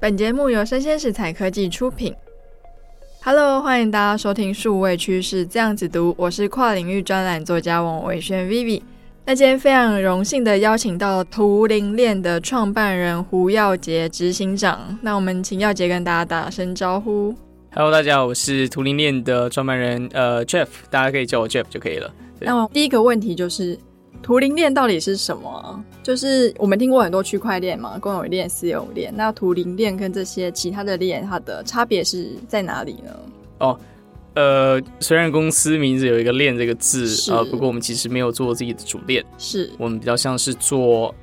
本节目由生鲜食材科技出品。Hello，欢迎大家收听数位趋势这样子读，我是跨领域专栏作家王维轩 Vivi。那今天非常荣幸的邀请到图灵链的创办人胡耀杰执行长。那我们请耀杰跟大家打声招呼。Hello，大家好，我是图灵链的创办人呃 Jeff，大家可以叫我 Jeff 就可以了。那么第一个问题就是。图灵链到底是什么？就是我们听过很多区块链嘛，公有链、私有链。那图灵链跟这些其他的链，它的差别是在哪里呢？哦，呃，虽然公司名字有一个“链”这个字，呃，不过我们其实没有做自己的主链，是我们比较像是做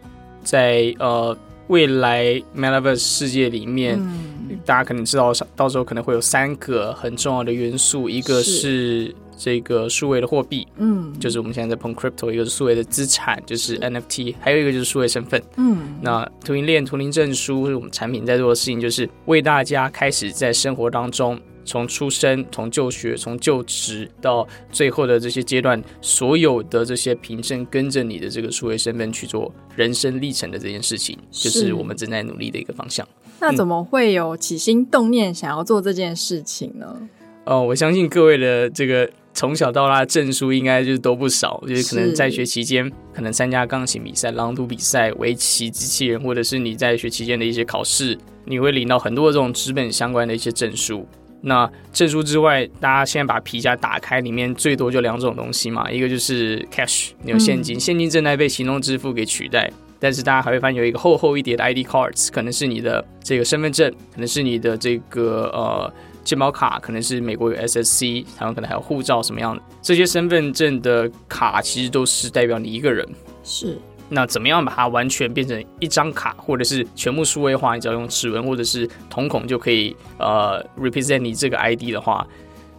在呃未来 Metaverse 世界里面，嗯，大家可能知道，到时候可能会有三个很重要的元素，一个是。这个数位的货币，嗯，就是我们现在在碰 crypto，一个是数位的资产，就是 NFT，还有一个就是数位身份，嗯，那图灵链、图灵证书是我们产品在做的事情，就是为大家开始在生活当中，从出生、从就学、从就职到最后的这些阶段，所有的这些凭证跟着你的这个数位身份去做人生历程的这件事情，就是我们正在努力的一个方向。那怎么会有起心动念想要做这件事情呢？哦，我相信各位的这个。从小到大证书应该就是都不少，就是可能在学期间可能参加钢琴比赛、朗读比赛、围棋、机器人，或者是你在学期间的一些考试，你会领到很多这种纸本相关的一些证书。那证书之外，大家现在把皮夹打开，里面最多就两种东西嘛，一个就是 cash，你有现金，嗯、现金正在被行动支付给取代，但是大家还会发现有一个厚厚一叠的 ID cards，可能是你的这个身份证，可能是你的这个呃。健保卡可能是美国有 SSC，台湾可能还有护照什么样的，这些身份证的卡其实都是代表你一个人。是，那怎么样把它完全变成一张卡，或者是全部数位化？你只要用指纹或者是瞳孔就可以呃 represent 你这个 ID 的话，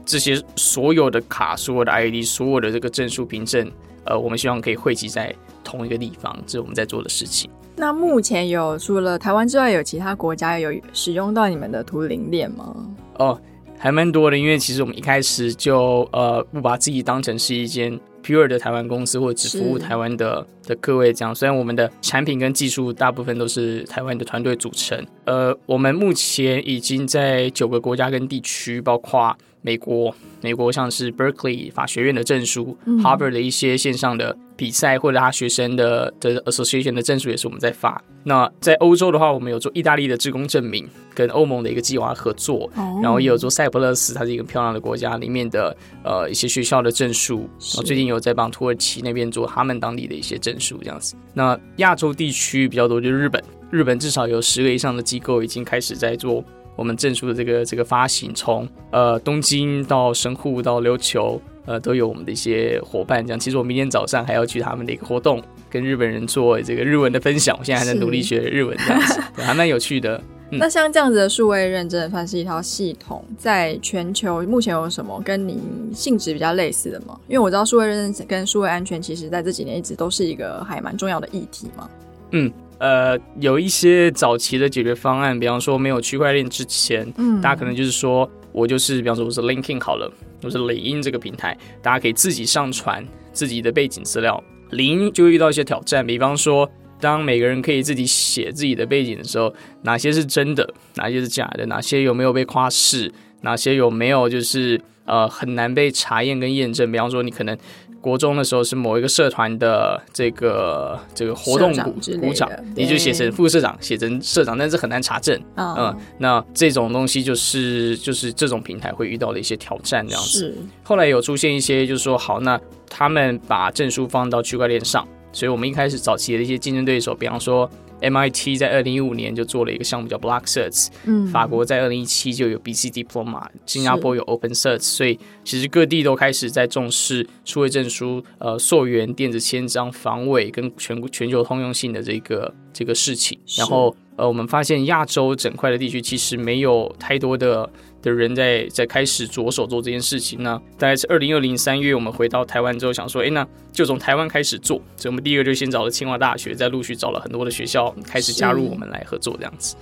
这些所有的卡、所有的 ID、所有的这个证书凭证，呃，我们希望可以汇集在同一个地方，这是我们在做的事情。那目前有除了台湾之外，有其他国家有使用到你们的图灵链吗？哦，还蛮多的，因为其实我们一开始就呃不把自己当成是一间 pure 的台湾公司，或者只服务台湾的的各位这样。虽然我们的产品跟技术大部分都是台湾的团队组成，呃，我们目前已经在九个国家跟地区，包括美国，美国像是 Berkeley 法学院的证书，嗯，Harvard 的一些线上的比赛或者他学生的的 Association 的证书也是我们在发。那在欧洲的话，我们有做意大利的职工证明，跟欧盟的一个计划合作，哦，然后也有做塞浦路斯，它是一个漂亮的国家里面的呃一些学校的证书。然后最近有在帮土耳其那边做他们当地的一些证书这样子。那亚洲地区比较多就是日本，日本至少有十个以上的机构已经开始在做。我们证书的这个这个发行，从呃东京到神户到琉球，呃都有我们的一些伙伴。这样，其实我明天早上还要去他们的一个活动，跟日本人做这个日文的分享。我现在还在努力学日文，这样子 还蛮有趣的。嗯、那像这样子的数位认证，算是一套系统，在全球目前有什么跟您性质比较类似的吗？因为我知道数位认证跟数位安全，其实在这几年一直都是一个还蛮重要的议题嘛。嗯。呃，有一些早期的解决方案，比方说没有区块链之前，嗯，大家可能就是说我就是，比方说我是 LinkedIn 好了，我是领英这个平台，大家可以自己上传自己的背景资料，领英就会遇到一些挑战，比方说当每个人可以自己写自己的背景的时候，哪些是真的，哪些是假的，哪些有没有被夸饰，哪些有没有就是呃很难被查验跟验证，比方说你可能。国中的时候是某一个社团的这个这个活动股股长，你就写成副社长，写成社长，但是很难查证。Oh. 嗯，那这种东西就是就是这种平台会遇到的一些挑战，这样子。后来有出现一些，就是说好，那他们把证书放到区块链上，所以我们一开始早期的一些竞争对手，比方说。MIT 在二零一五年就做了一个项目叫 Blockcerts，嗯，法国在二零一七就有 BC Diploma，新加坡有 OpenCert，所以其实各地都开始在重视数位证书，呃，溯源、电子签章、防伪跟全全球通用性的这个这个事情。然后，呃，我们发现亚洲整块的地区其实没有太多的。的人在在开始着手做这件事情呢，大概是二零二零三月，我们回到台湾之后，想说，哎，那就从台湾开始做。所以，我们第一个就先找了清华大学，再陆续找了很多的学校开始加入我们来合作，这样子。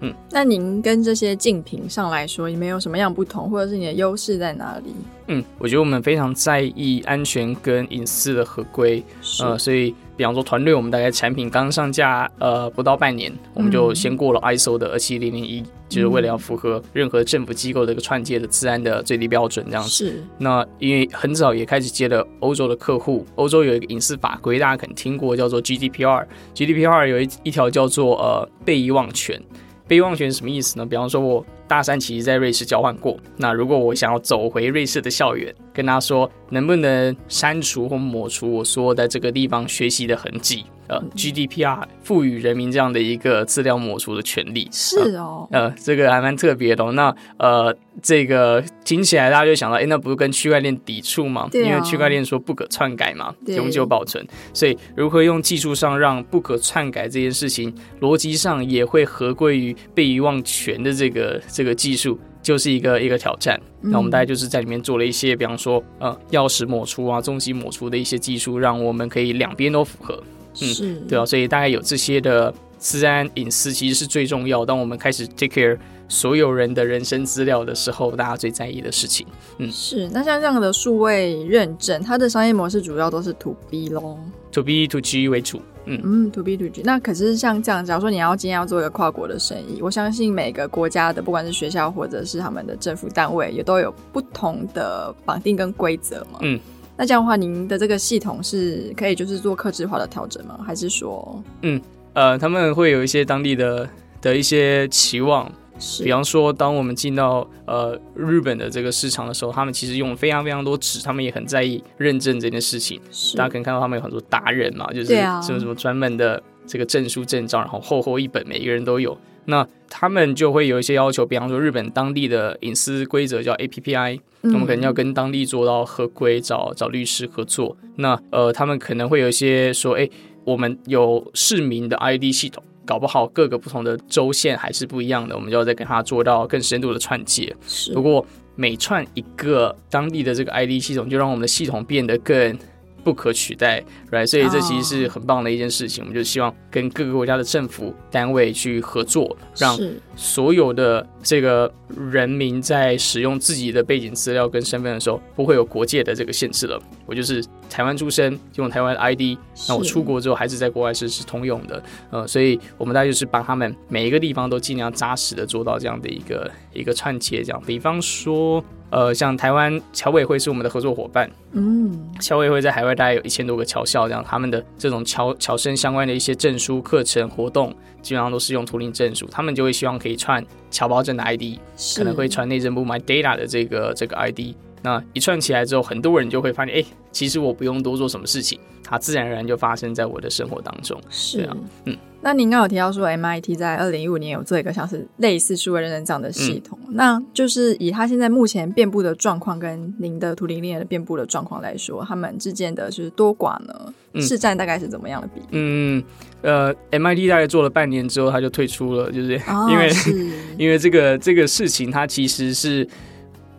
嗯，那您跟这些竞品上来说，你们有什么样不同，或者是你的优势在哪里？嗯，我觉得我们非常在意安全跟隐私的合规，呃，所以比方说团队，我们大概产品刚上架呃不到半年，我们就先过了 ISO 的二七零零一，就是为了要符合任何政府机构的一个串接的治安的最低标准这样子。是。那因为很早也开始接了欧洲的客户，欧洲有一个隐私法规，大家可能听过，叫做 GDPR。GDPR 有一一条叫做呃被遗忘权。被忘权是什么意思呢？比方说，我大三其实在瑞士交换过，那如果我想要走回瑞士的校园，跟他说能不能删除或抹除我所有在这个地方学习的痕迹。呃，GDPR 赋予人民这样的一个资料抹除的权利，是哦，呃，呃，这个还蛮特别的哦。那呃，这个听起来大家就想到，哎，那不是跟区块链抵触吗？对啊，因为区块链说不可篡改嘛，永久保存。所以如何用技术上让不可篡改这件事情，逻辑上也会合归于被遗忘权的这个这个技术，就是一个一个挑战。嗯。那我们大概就是在里面做了一些，比方说呃，钥匙抹除啊，终极抹除的一些技术，让我们可以两边都符合。嗯，是对啊，所以大概有这些的资安隐私其实是最重要。当我们开始 take care 所有人的人身资料的时候，大家最在意的事情。嗯，是。那像这样的数位认证，它的商业模式主要都是 to B 咯，to B to G 为主。嗯嗯，to B to G。那可是像这样，假如说你要今天要做一个跨国的生意，我相信每个国家的不管是学校或者是他们的政府单位，也都有不同的绑定跟规则嘛。嗯。那这样的话，您的这个系统是可以就是做客制化的调整吗？还是说，嗯呃，他们会有一些当地的的一些期望，是比方说，当我们进到呃日本的这个市场的时候，他们其实用了非常非常多纸，他们也很在意认证这件事情。是大家可以看到他们有很多达人嘛，就是什么什么专门的这个证书证照，然后厚厚一本，每一个人都有。那他们就会有一些要求，比方说日本当地的隐私规则叫 APPI，我们可能要跟当地做到合规，找找律师合作。那呃，他们可能会有一些说，哎，我们有市民的 ID 系统，搞不好各个不同的州县还是不一样的，我们就要再跟他做到更深度的串接。是，不过每串一个当地的这个 ID 系统，就让我们的系统变得更。不可取代，right？所以这其实是很棒的一件事情。Oh. 我们就希望跟各个国家的政府单位去合作，让所有的这个人民在使用自己的背景资料跟身份的时候，不会有国界的这个限制了。我就是台湾出生，用台湾的 ID，那我出国之后还是在国外是是通用的。呃，所以我们大概就是帮他们每一个地方都尽量扎实的做到这样的一个一个串接，这样。比方说。呃，像台湾侨委会是我们的合作伙伴，嗯，侨委会在海外大概有一千多个侨校，这样他们的这种侨侨生相关的一些证书、课程、活动，基本上都是用图灵证书，他们就会希望可以串侨胞证的 ID，可能会串内政部 My Data 的这个这个 ID，那一串起来之后，很多人就会发现，哎、欸，其实我不用多做什么事情，它自然而然就发生在我的生活当中，是啊，嗯。那您刚有提到说，MIT 在二零一五年有做一个像是类似数位认证这样的系统，嗯、那就是以它现在目前遍布的状况跟您的图灵链的遍布的状况来说，他们之间的就是多寡呢？市占大概是怎么样的比例？嗯，呃，MIT 大概做了半年之后，他就退出了，就是 因为、因为这个这个事情，它其实是。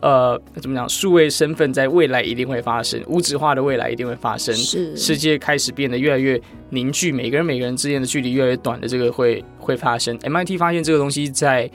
呃，怎么讲？数位身份在未来一定会发生，无纸化的未来一定会发生。是，世界开始变得越来越凝聚，每个人每个人之间的距离越来越短的这个会会发生。MIT 发现这个东西在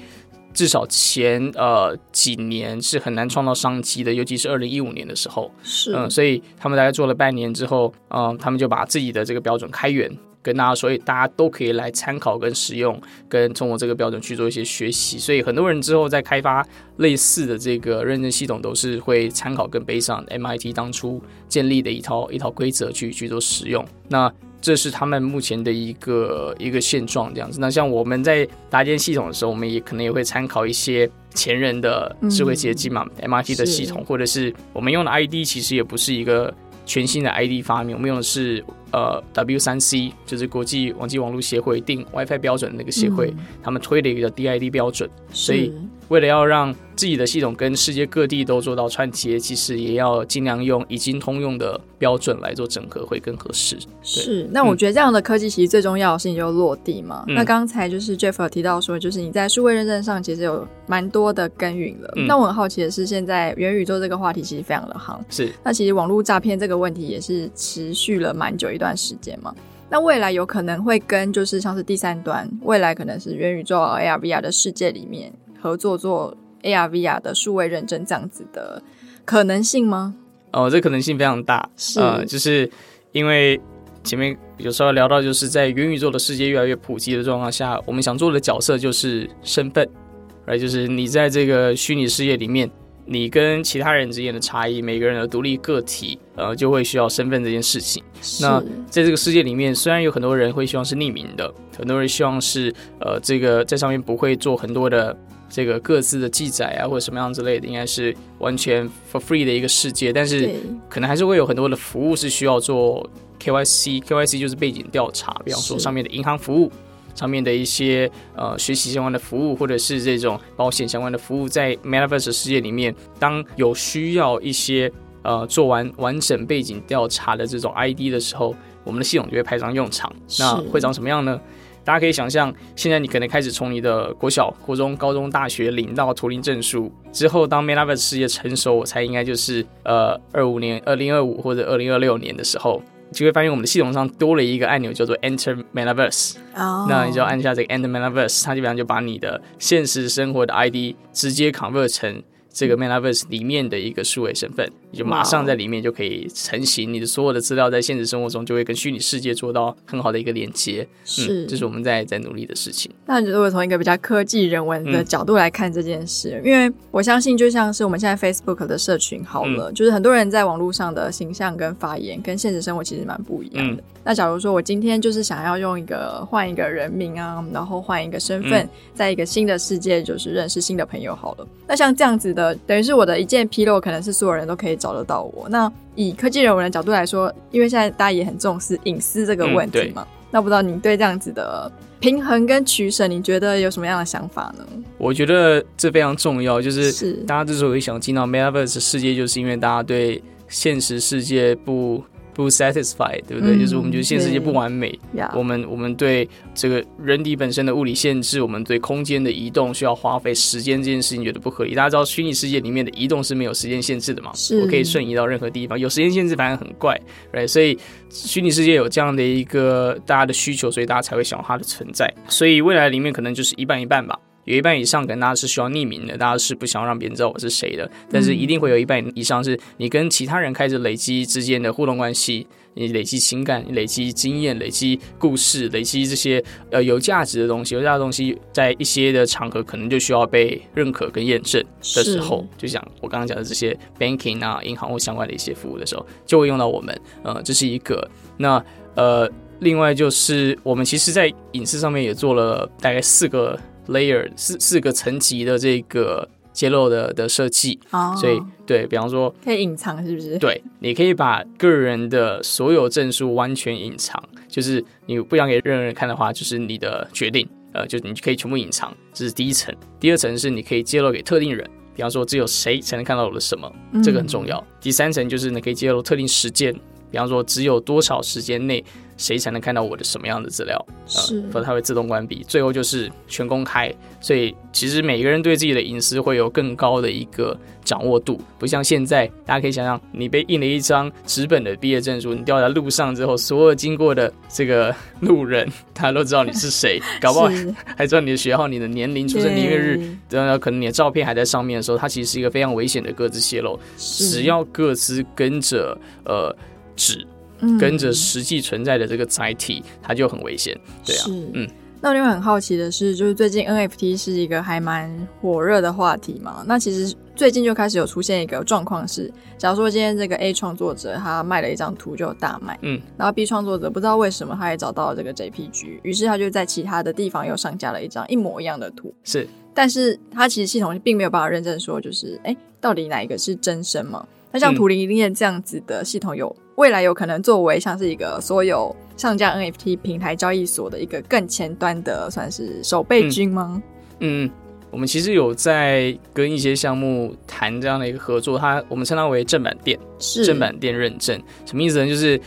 至少前呃几年是很难创造商机的，尤其是二零一五年的时候。是，嗯、呃，所以他们大概做了半年之后，嗯、呃，他们就把自己的这个标准开源。跟大家说，大家都可以来参考跟使用，跟通过这个标准去做一些学习。所以很多人之后在开发类似的这个认证系统，都是会参考跟 base on MIT 当初建立的一套一套规则去去做使用。那这是他们目前的一个一个现状这样子。那像我们在搭建系统的时候，我们也可能也会参考一些前人的智慧结晶嘛，MIT 的系统，或者是我们用的 ID 其实也不是一个。全新的 ID 发明，我们用的是呃 W 三 C，就是国际网际网络协会定 WiFi 标准的那个协会，嗯、他们推的一个 DID 标准，所以。为了要让自己的系统跟世界各地都做到串接，其实也要尽量用已经通用的标准来做整合，会更合适。是，那我觉得这样的科技其实最重要的事情就是落地嘛。嗯、那刚才就是 Jeff 有提到说，就是你在数位认证上其实有蛮多的耕耘了。嗯、那我很好奇的是，现在元宇宙这个话题其实非常的夯。是，那其实网络诈骗这个问题也是持续了蛮久一段时间嘛。那未来有可能会跟就是像是第三端，未来可能是元宇宙 AR VR 的世界里面。合作做 AR VR 的数位认证这样子的可能性吗？哦，这可能性非常大。是，呃，就是因为前面有时候聊到就是在元宇宙的世界越来越普及的状况下，我们想做的角色就是身份，来就是你在这个虚拟世界里面。你跟其他人之间的差异，每个人的独立个体，呃，就会需要身份这件事情。那在这个世界里面，虽然有很多人会希望是匿名的，很多人希望是呃，这个在上面不会做很多的这个各自的记载啊，或者什么样之类的，应该是完全 for free 的一个世界。但是可能还是会有很多的服务是需要做 KYC，KYC 就是背景调查，比方说上面的银行服务。上面的一些呃学习相关的服务，或者是这种保险相关的服务，在 Metaverse 世界里面，当有需要一些呃做完完整背景调查的这种 ID 的时候，我们的系统就会派上用场。那会长什么样呢？大家可以想象，现在你可能开始从你的国小、国中、高中、大学领到图灵证书之后，当 Metaverse 世界成熟，我猜应该就是呃二五年、二零二五或者二零二六年的时候。就会发现我们的系统上多了一个按钮，叫做 Enter Metaverse。Oh. 那你就要按下这个 Enter Metaverse，它基本上就把你的现实生活的 ID 直接 convert 成。这个 Metaverse 里面的一个数位身份，你就马上在里面就可以成型。你的所有的资料在现实生活中就会跟虚拟世界做到很好的一个连接。是，嗯，这是我们在在努力的事情。那如果从一个比较科技人文的角度来看这件事，嗯，因为我相信，就像是我们现在 Facebook 的社群好了，嗯，就是很多人在网络上的形象跟发言，跟现实生活其实蛮不一样的。嗯那假如说我今天就是想要用一个换一个人名啊，然后换一个身份，在一个新的世界就是认识新的朋友好了。那像这样子的，等于是我的一键披露，可能是所有人都可以找得到我。那以科技人文的角度来说，因为现在大家也很重视隐私这个问题嘛，那不知道你对这样子的平衡跟取舍，你觉得有什么样的想法呢？我觉得这非常重要，就是大家之所以想进到 Metaverse 世界，就是因为大家对现实世界不。不 satisfied，对不对？嗯、就是我们觉得现实世界不完美。我们我们对这个人体本身的物理限制，我们对空间的移动需要花费时间这件事情觉得不合理。大家知道虚拟世界里面的移动是没有时间限制的嘛？我可以瞬移到任何地方。有时间限制反而很怪，right？所以虚拟世界有这样的一个大家的需求，所以大家才会想要它的存在。所以未来里面可能就是一半一半吧。有一半以上可能大家是需要匿名的，大家是不想让别人知道我是谁的。但是一定会有一半以上是你跟其他人开始累积之间的互动关系，你累积情感、累积经验、累积故事、累积这些呃有价值的东西。有价值的东西在一些的场合可能就需要被认可跟验证的时候，就像我刚刚讲的这些 banking 啊、银行或相关的一些服务的时候，就会用到我们。呃，这是一个。那呃，另外就是我们其实在隐私上面也做了大概四个。Layer 四四个层级的这个揭露的的设计，oh. 所以对比方说可以隐藏是不是？对，你可以把个人的所有证书完全隐藏，就是你不想给任何人看的话，就是你的决定，呃，就是你可以全部隐藏，这是第一层。第二层是你可以揭露给特定人，比方说只有谁才能看到我的什么，嗯、这个很重要。第三层就是你可以揭露特定时间，比方说只有多少时间内。谁才能看到我的什么样的资料？是，否则它会自动关闭。最后就是全公开，所以其实每个人对自己的隐私会有更高的一个掌握度，不像现在，大家可以想想，你被印了一张纸本的毕业证书，你掉在路上之后，所有经过的这个路人，他都知道你是谁，搞不好还知道你的学号、你的年龄、出生年月日，然后可能你的照片还在上面的时候，它其实是一个非常危险的各自泄露。只要各自跟着呃纸。跟着实际存在的这个载体，它就很危险。对啊，嗯。那我另外很好奇的是，就是最近 NFT 是一个还蛮火热的话题嘛？那其实最近就开始有出现一个状况是，假如说今天这个 A 创作者他卖了一张图就大卖，嗯，然后 B 创作者不知道为什么他也找到了这个 JPG，于是他就在其他的地方又上架了一张一模一样的图，是，但是他其实系统并没有办法认证说，就是哎、欸，到底哪一个是真身嘛？那像图灵链这样子的系统，有未来有可能作为像是一个所有上架 NFT 平台交易所的一个更前端的，算是守备军吗？嗯，嗯，我们其实有在跟一些项目谈这样的一个合作，它我们称它为正版店，是正版店认证，什么意思呢？就是。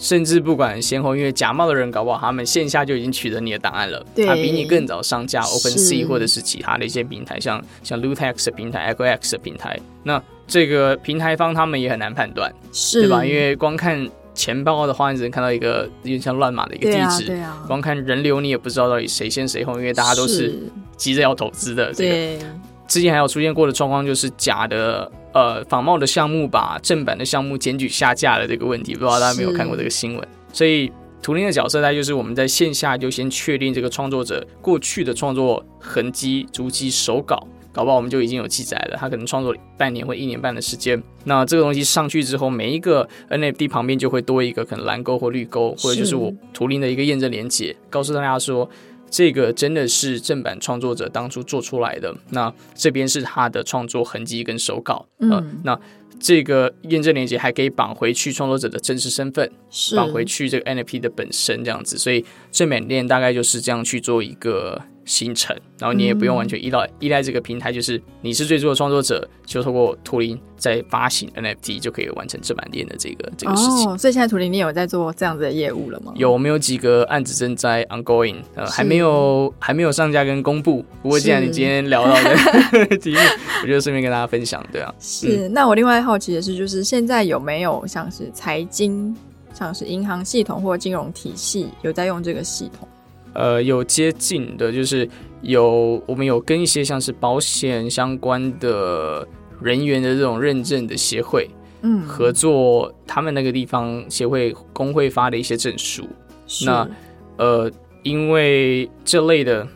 甚至不管先后，因为假冒的人搞不好，他们线下就已经取得你的档案了。对，他比你更早上架 OpenSea 或者是其他的一些平台，像像 Lootex 的平台、EchoX 的平台。那这个平台方他们也很难判断，是对吧？因为光看钱包的话，你只能看到一个有点像乱码的一个地址。对啊，对啊。光看人流，你也不知道到底谁先谁后，因为大家都是急着要投资的。这个对。之前还有出现过的状况，就是假的。呃，仿冒的项目把正版的项目检举下架了这个问题，不知道大家有没有看过这个新闻？所以图灵的角色，它就是我们在线下就先确定这个创作者过去的创作痕迹、足迹、手稿，搞不好我们就已经有记载了。他可能创作半年或一年半的时间。那这个东西上去之后，每一个 NFT 旁边就会多一个可能蓝勾或绿勾，或者就是我图灵的一个验证连接，告诉大家说这个真的是正版创作者当初做出来的。那这边是他的创作痕迹跟手稿。嗯，呃、那。这个验证链接还可以绑回去创作者的真实身份，绑回去这个 NFT 的本身这样子，所以正版链大概就是这样去做一个。形成，然后你也不用完全依赖、嗯、依赖这个平台，就是你是最初的创作者，就透过图灵在发行 NFT 就可以完成正版链的这个这个事情。哦，所以现在图灵你有在做这样子的业务了吗？有，我们有几个案子正在 ongoing，呃，还没有还没有上架跟公布。不过既然你今天聊到的 题目，我就顺便跟大家分享，对啊。是，嗯、那我另外好奇的是，就是现在有没有像是财经，像是银行系统或金融体系有在用这个系统？呃，有接近的，就是有我们有跟一些像是保险相关的人员的这种认证的协会，嗯，合作，他们那个地方协会工会发的一些证书。那呃，因为这类的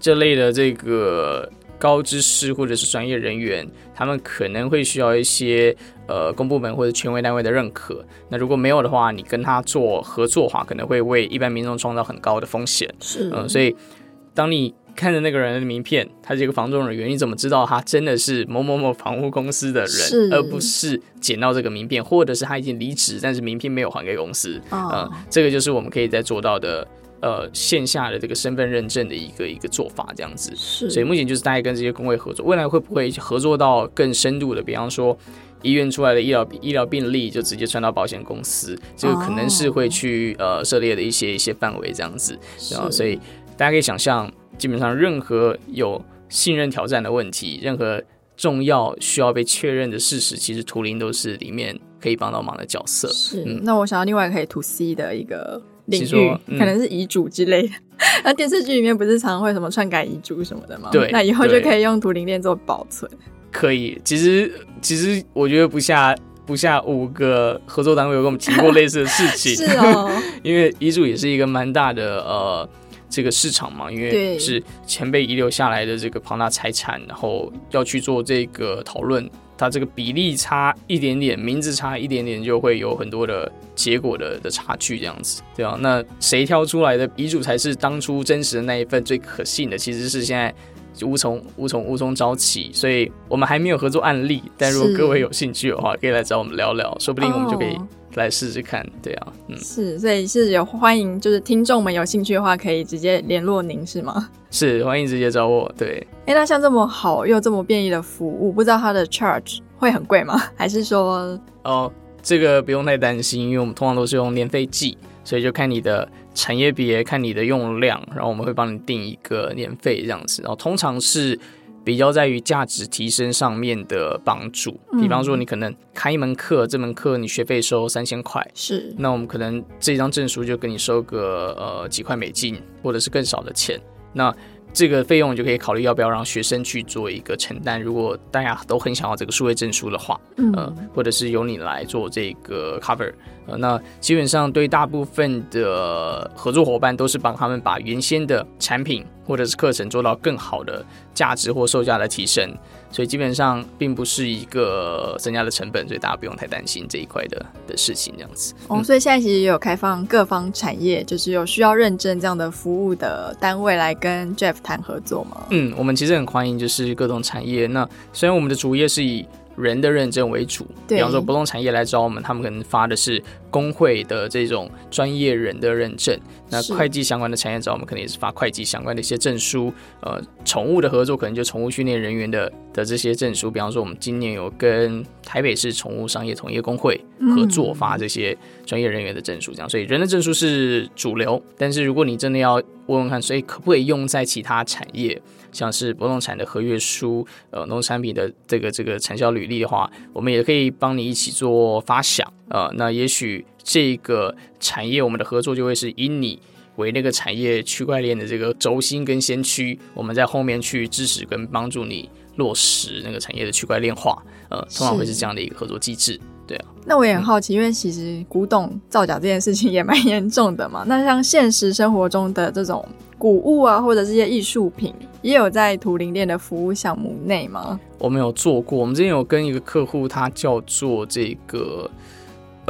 这类的这个。高知识或者是专业人员，他们可能会需要一些呃公部门或者权威单位的认可。那如果没有的话，你跟他做合作的话，可能会为一般民众创造很高的风险。是，嗯、呃，所以当你看着那个人的名片，他是一个房仲人员，你怎么知道他真的是某某某房屋公司的人，而不是捡到这个名片，或者是他已经离职，但是名片没有还给公司？嗯、哦呃，这个就是我们可以在做到的。呃，线下的这个身份认证的一个一个做法，这样子，是，所以目前就是大概跟这些工会合作，未来会不会合作到更深度的？比方说，医院出来的医疗医疗病例就直接传到保险公司，这个可能是会去、哦、呃涉猎的一些一些范围，这样子。然后，所以大家可以想象，基本上任何有信任挑战的问题，任何重要需要被确认的事实，其实图灵都是里面可以帮到忙的角色。是，嗯、那我想要另外可以 to C 的一个。领域、嗯、可能是遗嘱之类的，那电视剧里面不是常常会什么篡改遗嘱什么的吗？对，那以后就可以用图灵链做保存。可以，其实其实我觉得不下不下五个合作单位有跟我们提过类似的事情。是哦，因为遗嘱也是一个蛮大的呃这个市场嘛，因为是前辈遗留下来的这个庞大财产，然后要去做这个讨论。它这个比例差一点点，名字差一点点，就会有很多的结果的的差距，这样子，对啊，那谁挑出来的遗嘱才是当初真实的那一份最可信的？其实是现在就无从无从无从找起，所以我们还没有合作案例。但如果各位有兴趣的话，可以来找我们聊聊，说不定我们就可以来试试看。对啊，嗯，是，所以是有欢迎，就是听众们有兴趣的话，可以直接联络您，是吗？是，欢迎直接找我。对，哎、欸，那像这么好又这么便宜的服务，不知道它的 charge 会很贵吗？还是说，哦，这个不用太担心，因为我们通常都是用年费计，所以就看你的产业别，看你的用量，然后我们会帮你定一个年费这样子。然后通常是比较在于价值提升上面的帮助，比方说你可能开一门课，这门课你学费收三千块，是，那我们可能这张证书就给你收个呃几块美金，或者是更少的钱。那这个费用你就可以考虑要不要让学生去做一个承担。如果大家都很想要这个数位证书的话，嗯，呃，或者是由你来做这个 cover，呃，那基本上对大部分的合作伙伴都是帮他们把原先的产品或者是课程做到更好的价值或售价的提升。所以基本上并不是一个增加的成本，所以大家不用太担心这一块的的事情，这样子。哦，所以现在其实也有开放各方产业，就是有需要认证这样的服务的单位来跟 Jeff 谈合作吗？嗯，我们其实很欢迎，就是各种产业。那虽然我们的主业是以人的认证为主，比方说不动产业来找我们，他们可能发的是工会的这种专业人的认证。那会计相关的产业找我们，可能也是发会计相关的一些证书。呃，宠物的合作可能就宠物训练人员的的这些证书。比方说，我们今年有跟台北市宠物商业同业工会合作发这些专业人员的证书，这样。所以人的证书是主流，但是如果你真的要问问看，所以可不可以用在其他产业？像是不动产的合约书，呃，农产品的这个这个产销履历的话，我们也可以帮你一起做发想，呃，那也许这个产业我们的合作就会是以你为那个产业区块链的这个轴心跟先驱，我们在后面去支持跟帮助你落实那个产业的区块链化，呃，通常会是这样的一个合作机制。对啊。那我也很好奇，嗯、因为其实古董造假这件事情也蛮严重的嘛。那像现实生活中的这种古物啊，或者这些艺术品，也有在图灵链的服务项目内吗？我们有做过，我们之前有跟一个客户，他叫做这个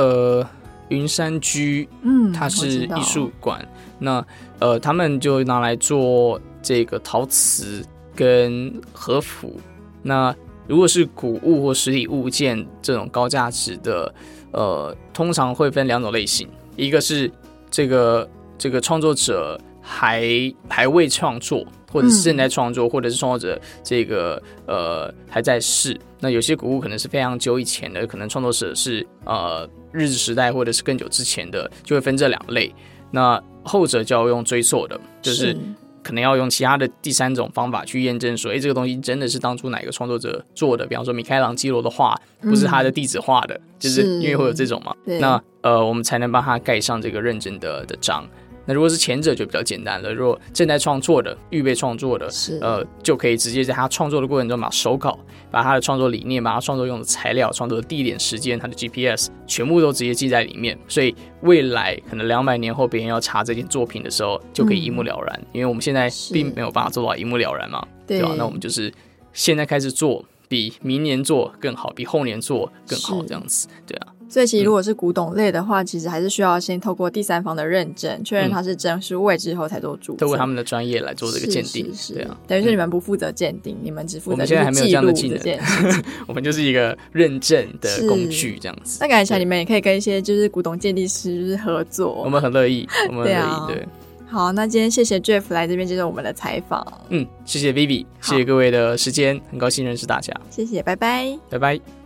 呃云山居，嗯，它是艺术馆。那呃，他们就拿来做这个陶瓷跟和服。那如果是古物或实体物件这种高价值的，呃，通常会分两种类型，一个是这个这个创作者还还未创作，或者是正在创作，或者是创作者这个呃还在世。那有些古物可能是非常久以前的，可能创作者是呃日治时代或者是更久之前的，就会分这两类。那后者就要用追溯的，就是可能要用其他的第三种方法去验证说，哎，这个东西真的是当初哪个创作者做的？比方说米开朗基罗的画不是他的弟子画的，嗯、就是因为会有这种嘛。那呃，我们才能帮他盖上这个认证的的章。那如果是前者就比较简单了，如果正在创作的、预备创作的，是呃，就可以直接在他创作的过程中把手稿、把他的创作理念、把他创作用的材料、创作的地点、时间、他的 GPS 全部都直接记在里面，所以未来可能两百年后别人要查这件作品的时候，就可以一目了然。嗯、因为我们现在并没有办法做到一目了然嘛，对吧？那我们就是现在开始做，比明年做更好，比后年做更好，这样子，对啊。所以，其实如果是古董类的话，嗯、其实还是需要先透过第三方的认证，确认它是真是伪之后才做注册。透过他们的专业来做这个鉴定，是是是对啊。等于是你们不负责鉴定，嗯、你们只负责。我们现在还没有这样的技能，我们就是一个认证的工具这样子。那感觉起来你们也可以跟一些就是古董鉴定师合作，我们很乐意，我们很乐意。对，啊、对，好，那今天谢谢 Jeff 来这边接受我们的采访。嗯，谢谢 Vivi，谢谢各位的时间，很高兴认识大家。谢谢，拜拜，拜拜。